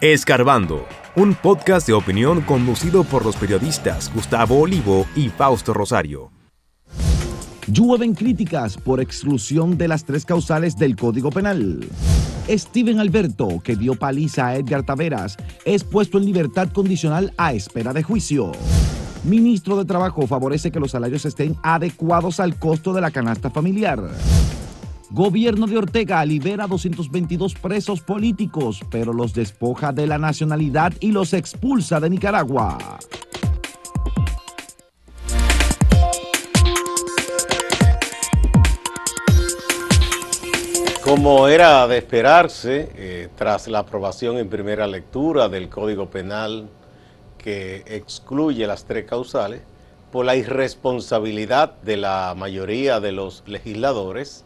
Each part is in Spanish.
Escarbando, un podcast de opinión conducido por los periodistas Gustavo Olivo y Fausto Rosario. Llueven críticas por exclusión de las tres causales del Código Penal. Steven Alberto, que dio paliza a Edgar Taveras, es puesto en libertad condicional a espera de juicio. Ministro de Trabajo favorece que los salarios estén adecuados al costo de la canasta familiar. Gobierno de Ortega libera 222 presos políticos, pero los despoja de la nacionalidad y los expulsa de Nicaragua. Como era de esperarse, eh, tras la aprobación en primera lectura del Código Penal que excluye las tres causales, por la irresponsabilidad de la mayoría de los legisladores,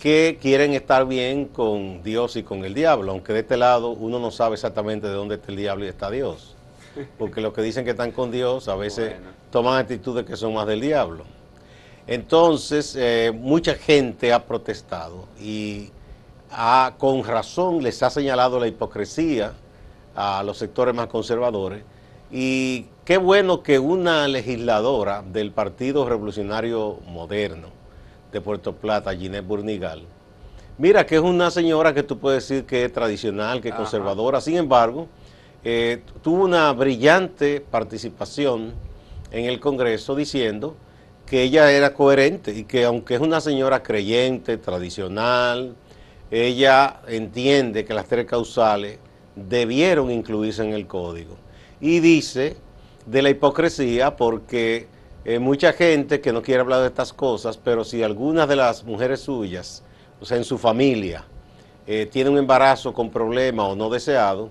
que quieren estar bien con Dios y con el diablo, aunque de este lado uno no sabe exactamente de dónde está el diablo y está Dios. Porque los que dicen que están con Dios a veces toman actitudes que son más del diablo. Entonces, eh, mucha gente ha protestado y con razón les ha señalado la hipocresía a los sectores más conservadores. Y qué bueno que una legisladora del Partido Revolucionario Moderno, de Puerto Plata, Ginette Burnigal. Mira que es una señora que tú puedes decir que es tradicional, que es conservadora, sin embargo, eh, tuvo una brillante participación en el Congreso diciendo que ella era coherente y que aunque es una señora creyente, tradicional, ella entiende que las tres causales debieron incluirse en el código. Y dice de la hipocresía porque eh, mucha gente que no quiere hablar de estas cosas, pero si algunas de las mujeres suyas, o sea, en su familia, eh, tiene un embarazo con problema o no deseado,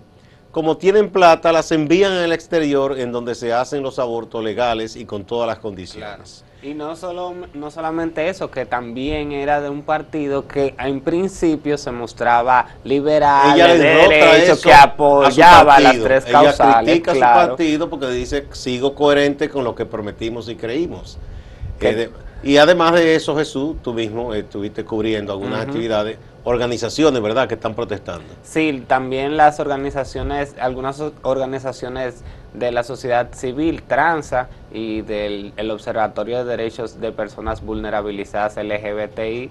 como tienen plata, las envían al exterior en donde se hacen los abortos legales y con todas las condiciones. Y no, solo, no solamente eso, que también era de un partido que en principio se mostraba liberal, de derecho, que apoyaba las tres causales. Ella critica a su partido porque dice, sigo coherente con lo que prometimos y creímos. Eh, y además de eso, Jesús, tú mismo estuviste cubriendo algunas actividades organizaciones, ¿verdad?, que están protestando. Sí, también las organizaciones, algunas organizaciones de la sociedad civil, Transa, y del Observatorio de Derechos de Personas Vulnerabilizadas LGBTI,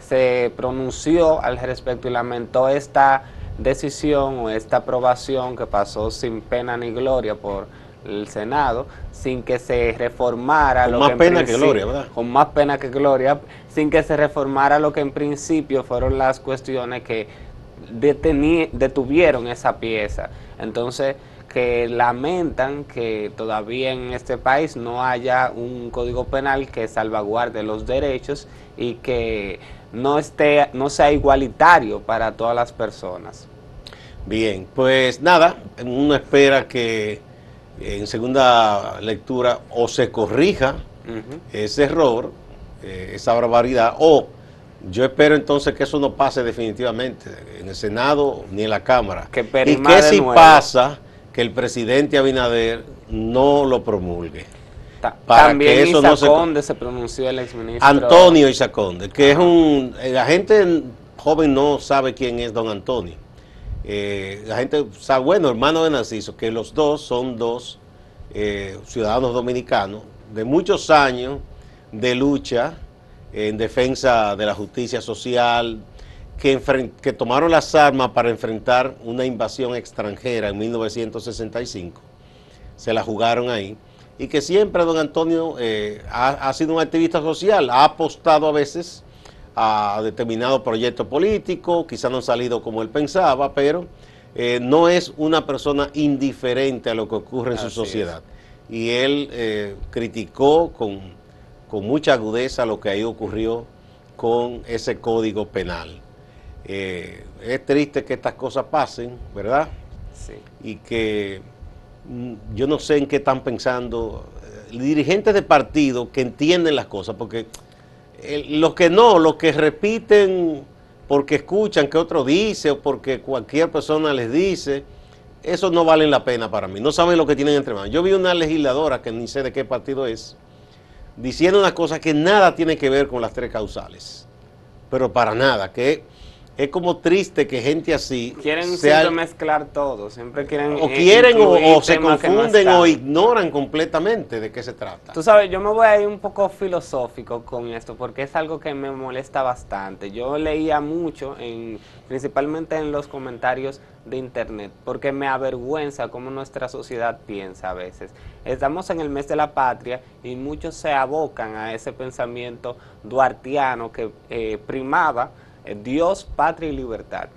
se pronunció al respecto y lamentó esta decisión o esta aprobación que pasó sin pena ni gloria por el Senado sin que se reformara con lo más que pena que gloria, ¿verdad? Con más pena que gloria, sin que se reformara lo que en principio fueron las cuestiones que detuvieron esa pieza. Entonces, que lamentan que todavía en este país no haya un código penal que salvaguarde los derechos y que no esté no sea igualitario para todas las personas. Bien, pues nada, uno espera que en segunda lectura o se corrija ese error, eh, esa barbaridad, o yo espero entonces que eso no pase definitivamente en el Senado ni en la Cámara. y que si pasa, que el presidente Abinader no lo promulgue. para También que eso no se... se pronunció el exministro. Antonio Isaconde, que es un... La gente joven no sabe quién es don Antonio. Eh, la gente sabe, bueno, hermano de Narciso, que los dos son dos eh, ciudadanos dominicanos de muchos años de lucha en defensa de la justicia social, que, que tomaron las armas para enfrentar una invasión extranjera en 1965. Se la jugaron ahí. Y que siempre don Antonio eh, ha, ha sido un activista social, ha apostado a veces a determinado proyecto político, quizá no ha salido como él pensaba, pero eh, no es una persona indiferente a lo que ocurre en su sociedad. Y él eh, criticó con, con, mucha agudeza lo que ahí ocurrió con ese código penal. Eh, es triste que estas cosas pasen, ¿verdad? Sí. Y que mm, yo no sé en qué están pensando dirigentes de partido que entienden las cosas, porque los que no, los que repiten porque escuchan que otro dice o porque cualquier persona les dice, eso no vale la pena para mí. No saben lo que tienen entre manos. Yo vi una legisladora que ni sé de qué partido es, diciendo una cosa que nada tiene que ver con las tres causales, pero para nada, que es como triste que gente así quieren sea- siempre mezclar todo, siempre quieren o quieren o, se no confunden o ignoran completamente de qué se trata. Tú sabes, yo me voy a ir un poco filosófico con esto porque es algo que me molesta bastante. Yo leía mucho, en, principalmente en los comentarios de internet, porque me avergüenza cómo nuestra sociedad piensa a veces. Estamos en el mes de la patria y muchos se abocan a ese pensamiento duartiano que eh, primaba Dios, patria y libertad.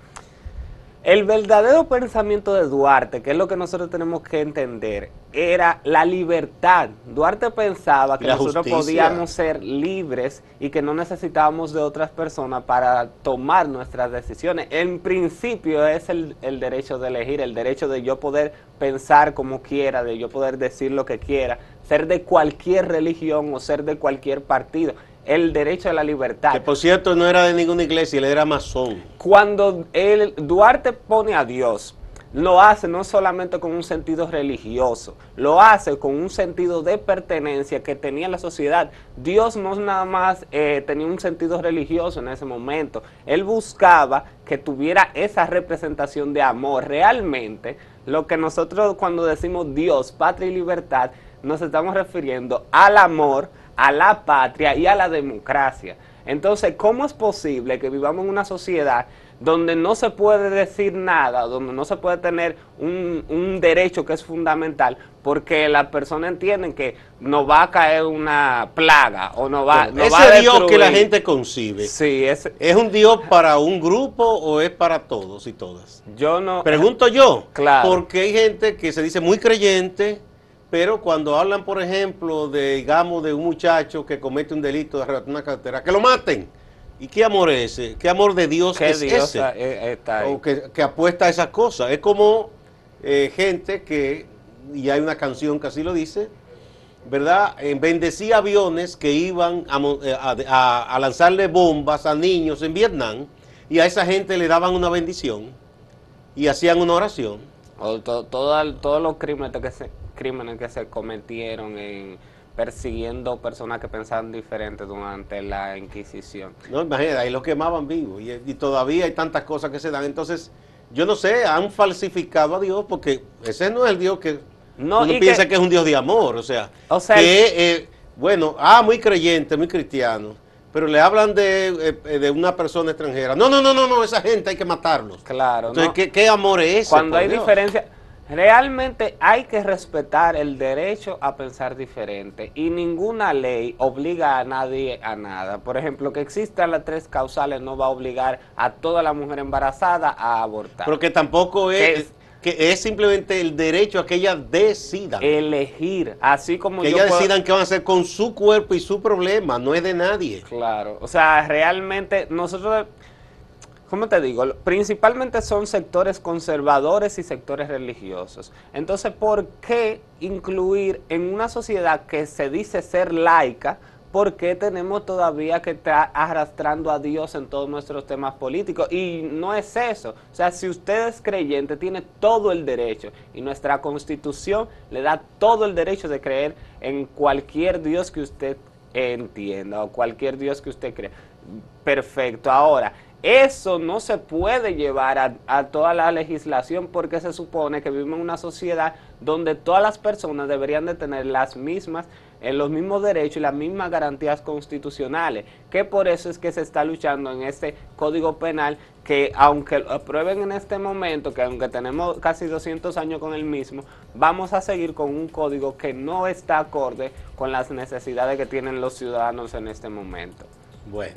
El verdadero pensamiento de Duarte, que es lo que nosotros tenemos que entender, era la libertad. Duarte pensaba que la nosotros justicia. podíamos ser libres y que no necesitábamos de otras personas para tomar nuestras decisiones. En principio es el, el derecho de elegir, el derecho de yo poder pensar como quiera, de yo poder decir lo que quiera, ser de cualquier religión o ser de cualquier partido. El derecho a la libertad. Que por cierto no era de ninguna iglesia, él era masón. Cuando el Duarte pone a Dios, lo hace no solamente con un sentido religioso, lo hace con un sentido de pertenencia que tenía la sociedad. Dios no nada más eh, tenía un sentido religioso en ese momento, él buscaba que tuviera esa representación de amor. Realmente, lo que nosotros cuando decimos Dios, patria y libertad, nos estamos refiriendo al amor, a la patria y a la democracia. Entonces, ¿cómo es posible que vivamos en una sociedad donde no se puede decir nada, donde no se puede tener un, un derecho que es fundamental, porque las personas entienden que nos va a caer una plaga o nos va, Bueno, nos va a ese Dios que la gente concibe, Sí, ese- ¿es un Dios para un grupo o es para todos y todas? yo no... Pregunto yo, Claro. porque hay gente que se dice muy creyente, pero cuando hablan, por ejemplo, de, digamos, de un muchacho que comete un delito de arrebatar una cartera, que lo maten. ¿Y qué amor es ese? ¿Qué amor de Dios ¿Qué es ese? está ahí? o que, que apuesta a esas cosas. Es como eh, gente que, y hay una canción que así lo dice, ¿verdad? Eh, bendecía aviones que iban a, eh, a- a- a lanzarle bombas a niños en Vietnam y a esa gente le daban una bendición y hacían una oración. O to- todo- todos los crímenes que se crímenes que se cometieron en persiguiendo personas que pensaban diferente durante la Inquisición. No, imagínate, ahí los quemaban vivos y, y todavía hay tantas cosas que se dan. Entonces, yo no sé, han falsificado a Dios porque ese no es el Dios que No, uno piensa que, que- es un Dios de amor. O sea, O sea, que, eh, bueno, ah, muy creyente, muy cristiano, pero le hablan de, eh, de una persona extranjera. No, no, no, no, no, esa gente hay que matarlos. Claro, Entonces, ¿no? ¿qué, qué amor es ese? Cuando hay Dios? diferencia, realmente hay que respetar el derecho a pensar diferente y ninguna ley obliga a nadie a nada. Por ejemplo, que existan las tres causales no va a obligar a toda la mujer embarazada a abortar. Pero que tampoco es- que es simplemente el derecho a que ellas decidan. Elegir, así como que yo ellas puedo- decidan qué van a hacer con su cuerpo y su problema, no es de nadie. Claro, o sea, realmente nosotros, ¿cómo te digo? Principalmente son sectores conservadores y sectores religiosos. Entonces, ¿por qué incluir en una sociedad que se dice ser laica? ¿Por qué tenemos todavía que estar arrastrando a Dios en todos nuestros temas políticos? Y no es eso. O sea, si usted es creyente, tiene todo el derecho. Y nuestra constitución le da todo el derecho de creer en cualquier Dios que usted entienda o cualquier Dios que usted crea. Perfecto. Ahora, eso no se puede llevar a, toda la legislación porque se supone que vivimos en una sociedad donde todas las personas deberían de tener las mismas, eh, los mismos derechos y las mismas garantías constitucionales, que por eso es que se está luchando en este código penal que aunque lo aprueben en este momento, que aunque tenemos casi 200 años con el mismo, vamos a seguir con un código que no está acorde con las necesidades que tienen los ciudadanos en este momento. Bueno,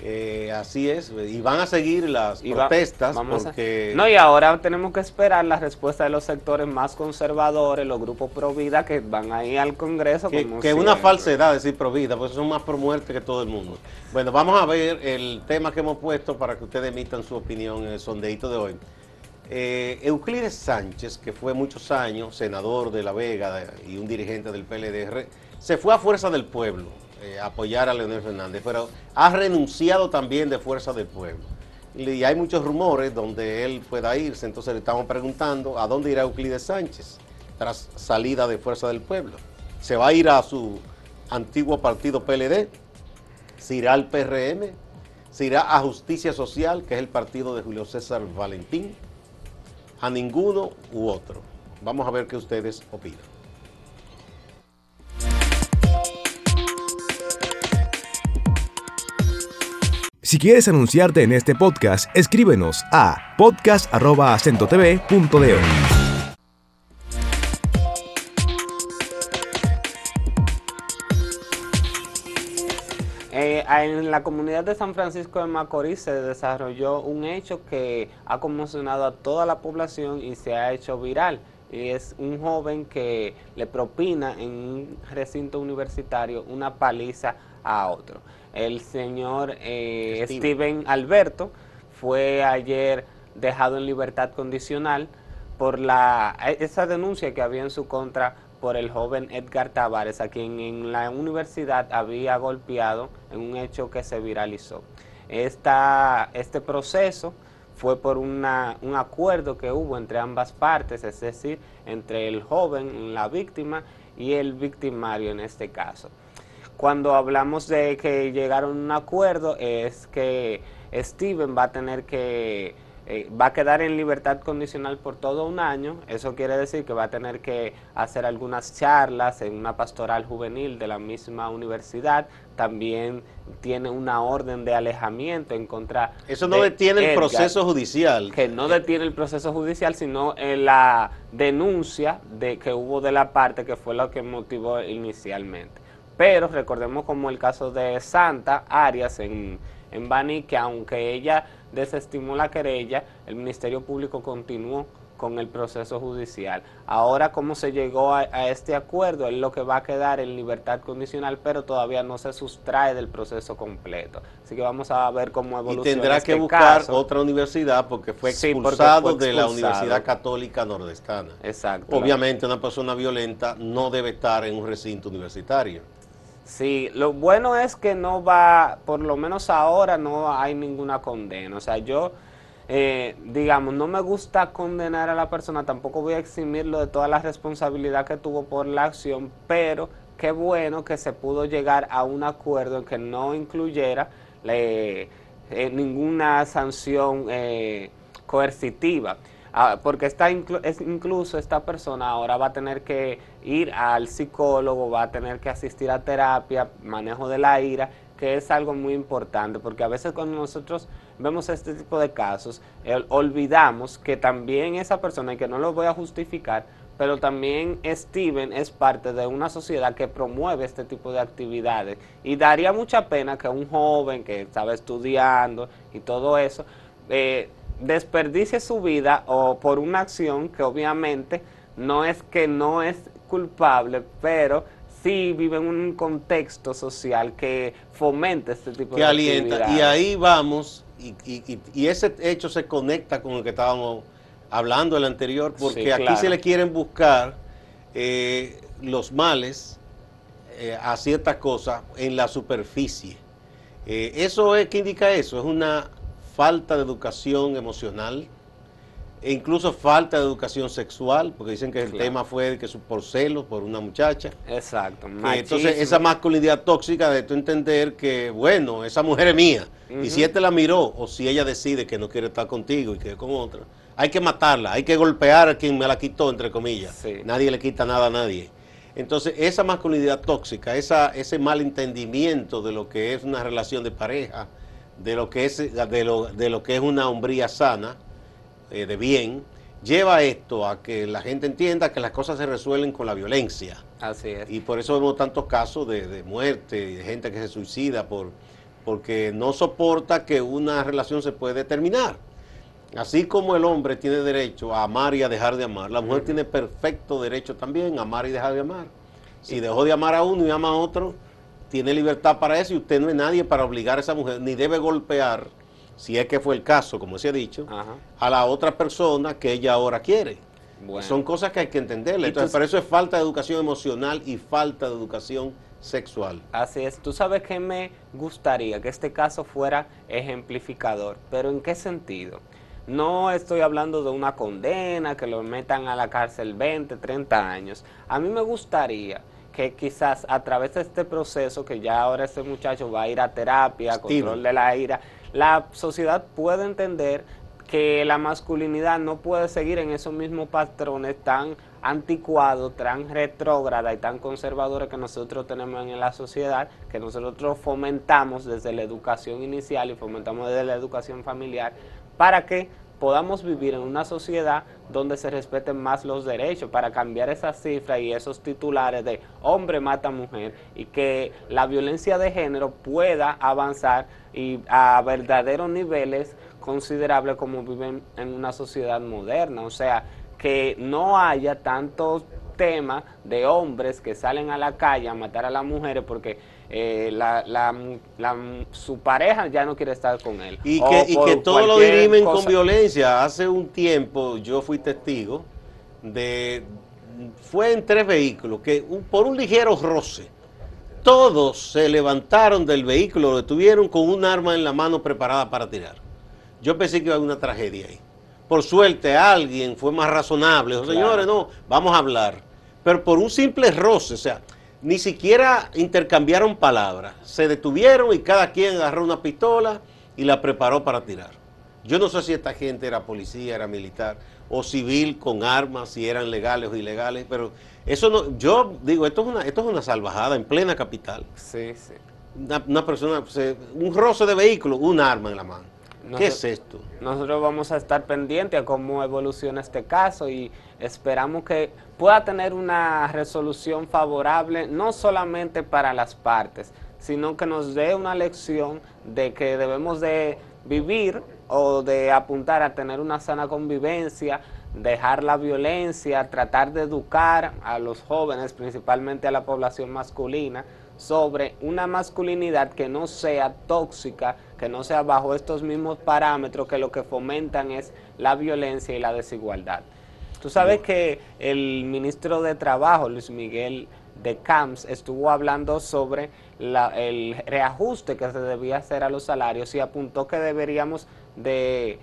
eh, así es. Y van a seguir las Y va- protestas vamos a- porque... No, y ahora tenemos que esperar la respuesta de los sectores más conservadores, los grupos pro vida que van ahí al Congreso. Que, como que es una falsedad decir pro vida, pues son más pro muerte que todo el mundo. Bueno, vamos a ver el tema que hemos puesto para que ustedes emitan su opinión en el sondeíto de hoy. Eh, Euclides Sánchez, que fue muchos años senador de La Vega y un dirigente del PLDR, se fue a Fuerza del Pueblo eh, apoyar a Leonel Fernández, pero ha renunciado también de Fuerza del Pueblo. Y hay muchos rumores donde él pueda irse, entonces le estamos preguntando a dónde irá Euclides Sánchez tras salida de Fuerza del Pueblo. ¿Se va a ir a su antiguo partido PLD? ¿Se irá al PRM? ¿Se irá a Justicia Social, que es el partido de Julio César Valentín? ¿A ninguno u otro? Vamos a ver qué ustedes opinan. Si quieres anunciarte en este podcast, escríbenos a podcast.acentotv.de. Eh, en la comunidad de San Francisco de Macorís se desarrolló un hecho que ha conmocionado a toda la población y se ha hecho viral. Y es un joven que le propina en un recinto universitario una paliza a otro. El señor eh, Steven Alberto fue ayer dejado en libertad condicional por la esa denuncia que había en su contra por el joven Edgar Tavares, a quien en la universidad había golpeado en un hecho que se viralizó. Esta, este proceso fue por una, un acuerdo que hubo entre ambas partes, es decir, entre el joven, la víctima, y el victimario en este caso. Cuando hablamos de que llegaron a un acuerdo, es que Steven va a tener que eh, va a quedar en libertad condicional por todo un año. Eso quiere decir que va a tener que hacer algunas charlas en una pastoral juvenil de la misma universidad. También tiene una orden de alejamiento en contra. Eso no detiene el proceso judicial. Que no detiene el proceso judicial, sino en la denuncia de que hubo de la parte que fue lo que motivó inicialmente. Pero recordemos como el caso de Santa Arias en, en Bani, que aunque ella desestimó la querella, el Ministerio Público continuó con el proceso judicial. Ahora, ¿cómo se llegó a, este acuerdo? Es lo que va a quedar en libertad condicional, pero todavía no se sustrae del proceso completo. Así que vamos a ver cómo evoluciona. Y tendrá que este buscar otra universidad porque fue expulsado, de la Universidad Católica Nordestana. Exacto. Obviamente, una persona violenta no debe estar en un recinto universitario. Sí, lo bueno es que no va, por lo menos ahora no hay ninguna condena. O sea, yo, eh, digamos, no me gusta condenar a la persona, tampoco voy a eximirlo de toda la responsabilidad que tuvo por la acción, pero qué bueno que se pudo llegar a un acuerdo en que no incluyera eh, ninguna sanción eh, coercitiva. Ah, porque está es incluso esta persona ahora va a tener que ir al psicólogo, va a tener que asistir a terapia, manejo de la ira, que es algo muy importante, porque a veces cuando nosotros vemos este tipo de casos, olvidamos que también esa persona, y que no lo voy a justificar, pero también Steven es parte de una sociedad que promueve este tipo de actividades. Y daría mucha pena que un joven que estaba estudiando y todo eso, eh, desperdicie su vida o por una acción que obviamente no es que no es culpable, pero sí vive en un contexto social que fomenta este tipo que alienta. Y ahí vamos, y, y, ese hecho se conecta con lo que estábamos hablando el anterior, porque aquí se le quieren buscar eh, los males eh, a ciertas cosas en la superficie. Eh, eso es, ¿qué indica eso? Es una falta de educación emocional e incluso falta de educación sexual, porque dicen que el tema fue que por celos, por una muchacha. Exacto. entonces, esa masculinidad tóxica de tú entender que, bueno, esa mujer es mía, y si él te la miró, o si ella decide que no quiere estar contigo y que con otra, hay que matarla, hay que golpear a quien me la quitó, entre comillas. Nadie le quita nada a nadie. Entonces, esa masculinidad tóxica, esa, ese malentendimiento de lo que es una relación de pareja, de lo que es, de lo, de lo que es una hombría sana, eh, de bien, lleva esto a que la gente entienda que las cosas se resuelven con la violencia. Así es. Y por eso vemos tantos casos de, de muerte y de gente que se suicida por, porque no soporta que una relación se puede terminar. Así como el hombre tiene derecho a amar y a dejar de amar, la mujer tiene perfecto derecho también a amar y dejar de amar. Si dejó de amar a uno y ama a otro, tiene libertad para eso y usted no es nadie para obligar a esa mujer, ni debe golpear, si es que fue el caso, como se ha dicho, a la otra persona que ella ahora quiere. Son cosas que hay que entenderle. Entonces, para eso es falta de educación emocional y falta de educación sexual. Así es. Tú sabes que me gustaría que este caso fuera ejemplificador, pero ¿en qué sentido? No estoy hablando de una condena, que lo metan a la cárcel 20, 30 años. A mí me gustaría que quizás a través de este proceso, que ya ahora este muchacho va a ir a terapia, control de la ira, la sociedad puede entender que la masculinidad no puede seguir en esos mismos patrones tan anticuados, tan retrógrada y tan conservadores que nosotros tenemos en la sociedad, que nosotros fomentamos desde la educación inicial y fomentamos desde la educación familiar, para que podamos vivir en una sociedad donde se respeten más los derechos para cambiar esa cifra y esos titulares de hombre mata mujer y que la violencia de género pueda avanzar y a verdaderos niveles considerables como viven en una sociedad moderna. O sea, que no haya tantos temas de hombres que salen a la calle a matar a las mujeres porque eh, la, la, su pareja ya no quiere estar con él. Y que, y que todo lo dirimen con violencia. Hace un tiempo yo fui testigo de... Fue en tres vehículos que por un ligero roce, todos se levantaron del vehículo, lo detuvieron con un arma en la mano preparada para tirar. Yo pensé que iba a haber una tragedia ahí. Por suerte alguien fue más razonable. Dijo, señores, no, vamos a hablar. Pero por un simple roce, o sea, ni siquiera intercambiaron palabras. Se detuvieron y cada quien agarró una pistola y la preparó para tirar. Yo no sé si esta gente era policía, era militar o civil con armas, si eran legales o ilegales, pero eso no, yo digo, esto es una, esto es una salvajada en plena capital. Sí, sí. Una, persona, un roce de vehículo, un arma en la mano. ¿Qué es esto? Nosotros vamos a estar pendientes a cómo evoluciona este caso y esperamos que pueda tener una resolución favorable no solamente para las partes, sino que nos dé una lección de que debemos de vivir o de apuntar a tener una sana convivencia, dejar la violencia, tratar de educar a los jóvenes, principalmente a la población masculina, sobre una masculinidad que no sea tóxica, que no sea bajo estos mismos parámetros que lo que fomentan es la violencia y la desigualdad. Tú sabes que el ministro de Trabajo, Luis Miguel de Camps, estuvo hablando sobre el reajuste que se debía hacer a los salarios y apuntó que deberíamos de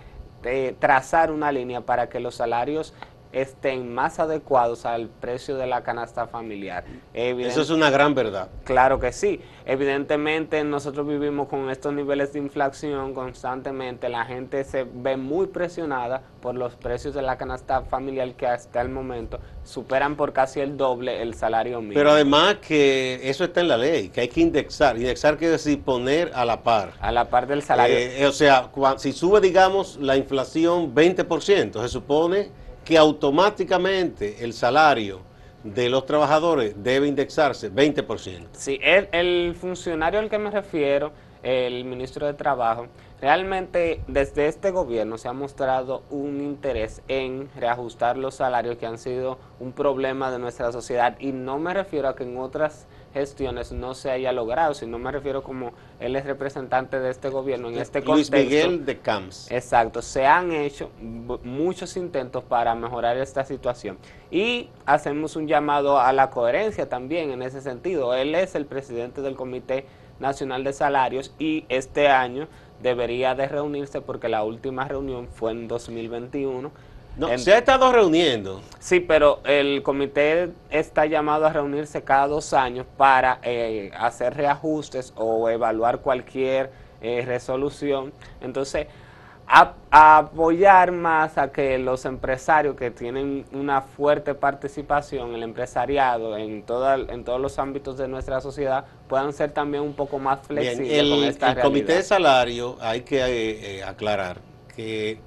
trazar una línea para que los salarios estén más adecuados al precio de la canasta familiar. Eso es una gran verdad. Claro que sí. Evidentemente nosotros vivimos con estos niveles de inflación constantemente, la gente se ve muy presionada por los precios de la canasta familiar que hasta el momento superan por casi el doble el salario mínimo. Pero además que eso está en la ley, que hay que indexar. Indexar quiere decir poner a la par. A la par del salario. Eh, o sea, si sube, digamos, la inflación 20%, se supone que automáticamente el salario de los trabajadores debe indexarse 20%. Sí, el, el funcionario al que me refiero, el ministro de Trabajo, realmente desde este gobierno se ha mostrado un interés en reajustar los salarios que han sido un problema de nuestra sociedad y no me refiero a que en otras gestiones no se haya logrado, sino me refiero como él es representante de este gobierno en este Luis Miguel de Camps. Exacto, se han hecho muchos intentos para mejorar esta situación y hacemos un llamado a la coherencia también en ese sentido. Él es el presidente del Comité Nacional de Salarios y este año debería de reunirse porque la última reunión fue en 2021 no, se ha estado reuniendo. Sí, pero el comité está llamado a reunirse cada dos años para eh, hacer reajustes o evaluar cualquier eh, resolución. Entonces, apoyar más a que los empresarios que tienen una fuerte participación, el empresariado en, toda, en todos los ámbitos de nuestra sociedad, puedan ser también un poco más flexibles el, con esta El comité de salario, hay que eh, aclarar que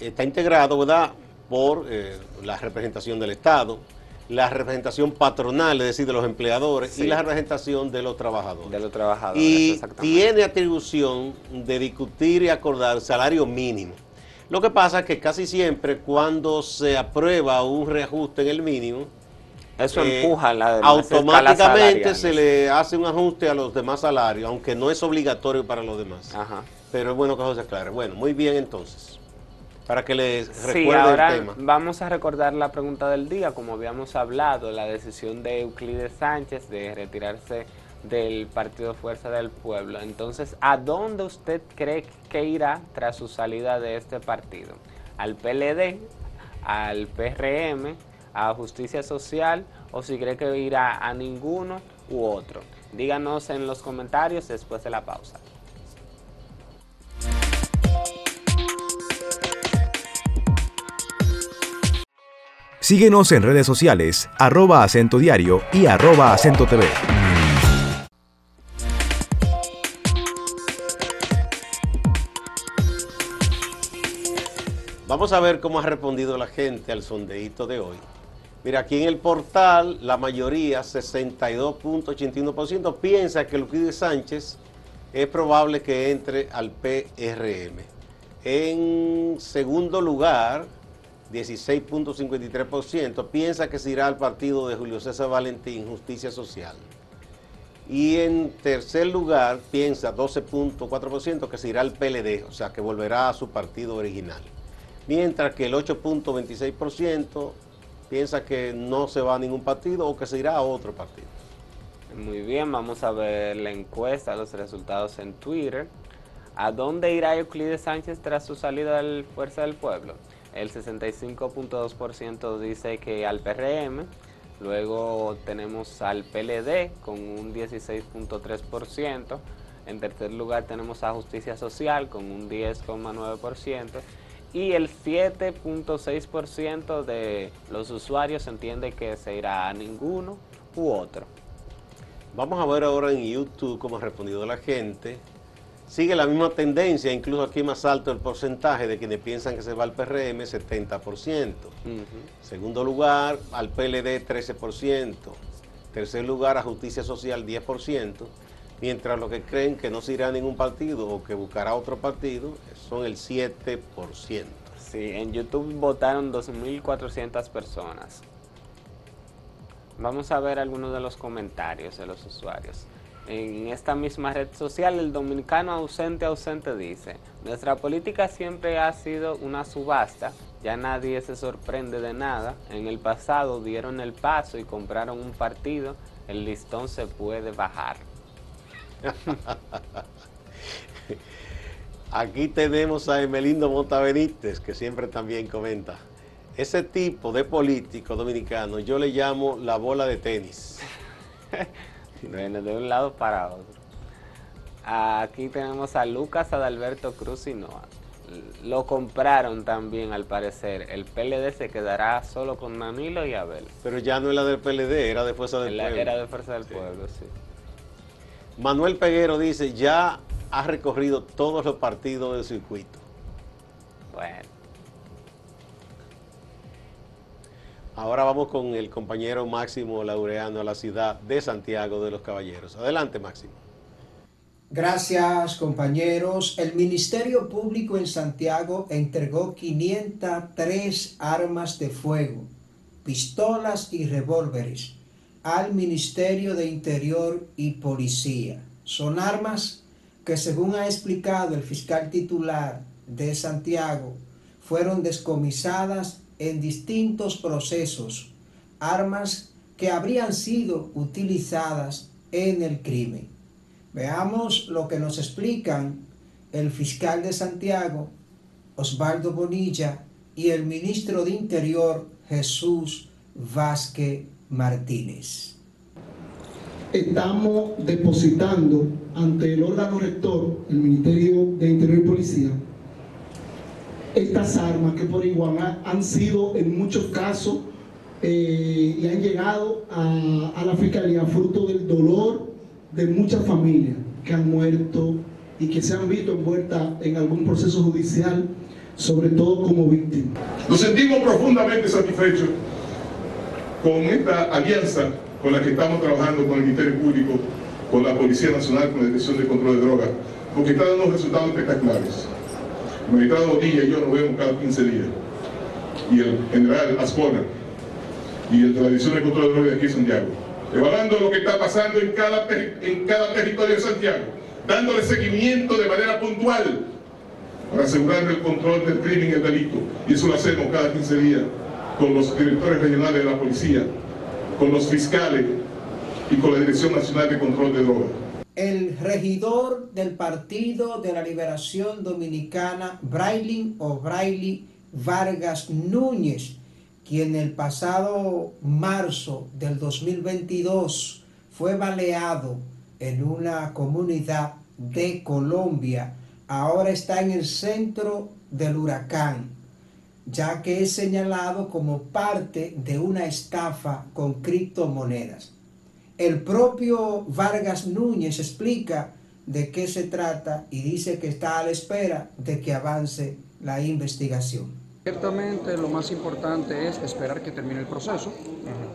está integrado, ¿verdad?, por eh, la representación del Estado, la representación patronal, es decir, de los empleadores, y la representación de los trabajadores. De los trabajadores, Y tiene atribución de discutir y acordar salario mínimo. Lo que pasa es que casi siempre cuando se aprueba un reajuste en el mínimo, eso eh, empuja la automáticamente se le hace un ajuste a los demás salarios, aunque no es obligatorio para los demás. Ajá. Pero es bueno que eso se aclare. Bueno, muy bien entonces para que les recuerde sí, ahora el tema. Vamos a recordar la pregunta del día, como habíamos hablado, la decisión de Euclides Sánchez de retirarse del Partido Fuerza del Pueblo. Entonces, ¿a dónde usted cree que irá tras su salida de este partido? ¿Al PLD? ¿Al PRM? ¿A Justicia Social? ¿O si cree que irá a ninguno u otro? Díganos en los comentarios después de la pausa. Síguenos en redes sociales, arroba acento diario y arroba acento TV. Vamos a ver cómo ha respondido la gente al sondeíto de hoy. Mira, aquí en el portal, la mayoría, 62.81%, piensa que Luquides Sánchez es probable que entre al PRM. En segundo lugar, 16.53%, piensa que se irá al partido de Julio César Valentín, Justicia Social. Y en tercer lugar, piensa 12.4% que se irá al PLD, o sea, que volverá a su partido original mientras que el 8.26% piensa que no se va a ningún partido o que se irá a otro partido. Muy bien, vamos a ver la encuesta, los resultados en Twitter. ¿A dónde irá Euclides Sánchez tras su salida del Fuerza del Pueblo? El 65.2% dice que al PRM, luego tenemos al PLD con un 16.3%, en tercer lugar tenemos a Justicia Social con un 10.9%, y el 7.6% de los usuarios entiende que se irá a ninguno u otro. Vamos a ver ahora en YouTube cómo ha respondido la gente. Sigue la misma tendencia, incluso aquí más alto el porcentaje de quienes piensan que se va al PRM, 70%. Segundo lugar, al PLD, 13%. Tercer lugar, a Justicia Social, 10% mientras los que creen que no se irá a ningún partido o que buscará otro partido son el 7%. Sí, en YouTube votaron 2.400 personas. Vamos a ver algunos de los comentarios de los usuarios. En esta misma red social, el dominicano ausente ausente dice, nuestra política siempre ha sido una subasta, ya nadie se sorprende de nada, en el pasado dieron el paso y compraron un partido, el listón se puede bajar. Aquí tenemos a Emelindo Montabenítez, que siempre también comenta. Ese tipo de político dominicano yo le llamo la bola de tenis. bueno, de un lado para otro. Aquí tenemos a Lucas Adalberto Cruz y Noa. Lo compraron también al parecer. El PLD se quedará solo con Manilo y Abel. Pero ya no era del PLD, era de Fuerza del Pueblo. Era de Fuerza del Pueblo, sí. Manuel Peguero dice, ya ha recorrido todos los partidos del circuito. Bueno. Ahora vamos con el compañero Máximo Laureano a la ciudad de Santiago de los Caballeros. Adelante, Máximo. Gracias, compañeros. El Ministerio Público en Santiago entregó 503 armas de fuego, pistolas y revólveres al Ministerio de Interior y Policía. Son armas que, según ha explicado el fiscal titular de Santiago, fueron descomisadas en distintos procesos, armas que habrían sido utilizadas en el crimen. Veamos lo que nos explican el fiscal de Santiago, Osvaldo Bonilla, y el ministro de Interior, Jesús Vázquez Martínez. Estamos depositando ante el órgano rector, el Ministerio de Interior y Policía, estas armas que por igual han sido en muchos casos eh, y han llegado a, la Fiscalía fruto del dolor de muchas familias que han muerto y que se han visto envueltas en algún proceso judicial, sobre todo como víctimas. Nos sentimos profundamente satisfechos con esta alianza con la que estamos trabajando con el Ministerio Público, con la Policía Nacional, con la Dirección de Control de Drogas, porque está dando resultados espectaculares. El magistrado Bonilla y yo nos vemos cada 15 días, y el general Aspona, y el de la Dirección de Control de Drogas de aquí en Santiago, evaluando lo que está pasando en cada, en cada territorio de Santiago, dándole seguimiento de manera puntual para asegurar el control del crimen y el delito. Y eso lo hacemos cada 15 días con los directores regionales de la policía, con los fiscales y con la Dirección Nacional de Control de Drogas. El regidor del Partido de la Liberación Dominicana, Brailin O'Braily Vargas Núñez, quien el pasado marzo del 2022 fue baleado en una comunidad de Colombia, ahora está en el centro del huracán ya que es señalado como parte de una estafa con criptomonedas. El propio Vargas Núñez explica de qué se trata y dice que está a la espera de que avance la investigación. Ciertamente lo más importante es esperar que termine el proceso.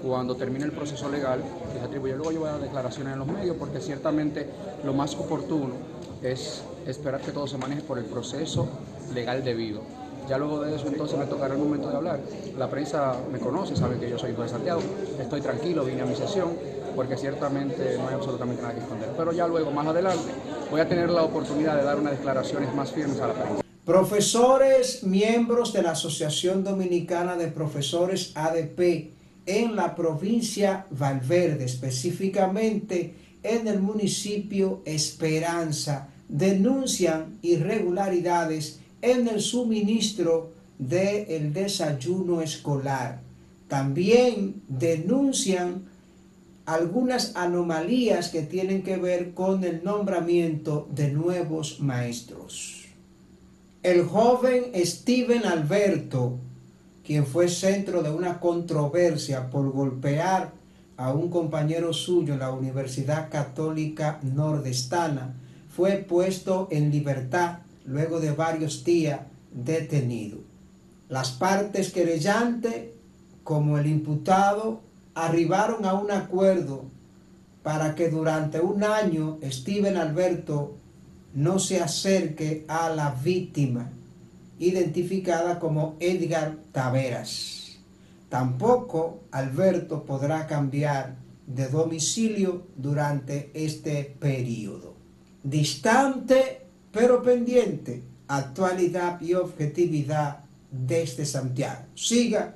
Cuando termine el proceso legal, que se atribuye, luego dar declaraciones en los medios porque ciertamente lo más oportuno es esperar que todo se maneje por el proceso legal debido. Ya luego de eso entonces me tocará el momento de hablar. La prensa me conoce, sabe que yo soy hijo de Santiago, estoy tranquilo, vine a mi sesión porque ciertamente no hay absolutamente nada que esconder. Pero ya luego, más adelante, voy a tener la oportunidad de dar unas declaraciones más firmes a la prensa. Profesores, miembros de la Asociación Dominicana de Profesores ADP en la provincia Valverde, específicamente en el municipio Esperanza, denuncian irregularidades en el suministro del desayuno escolar. También denuncian algunas anomalías que tienen que ver con el nombramiento de nuevos maestros. El joven Steven Alberto, quien fue centro de una controversia por golpear a un compañero suyo en la Universidad Católica Nordestana, fue puesto en libertad luego de varios días detenido. Las partes querellantes, como el imputado, arribaron a un acuerdo para que durante un año Steven Alberto no se acerque a la víctima, identificada como Edgar Taveras. Tampoco Alberto podrá cambiar de domicilio durante este periodo. Distante pero pendiente, actualidad y objetividad desde Santiago. Siga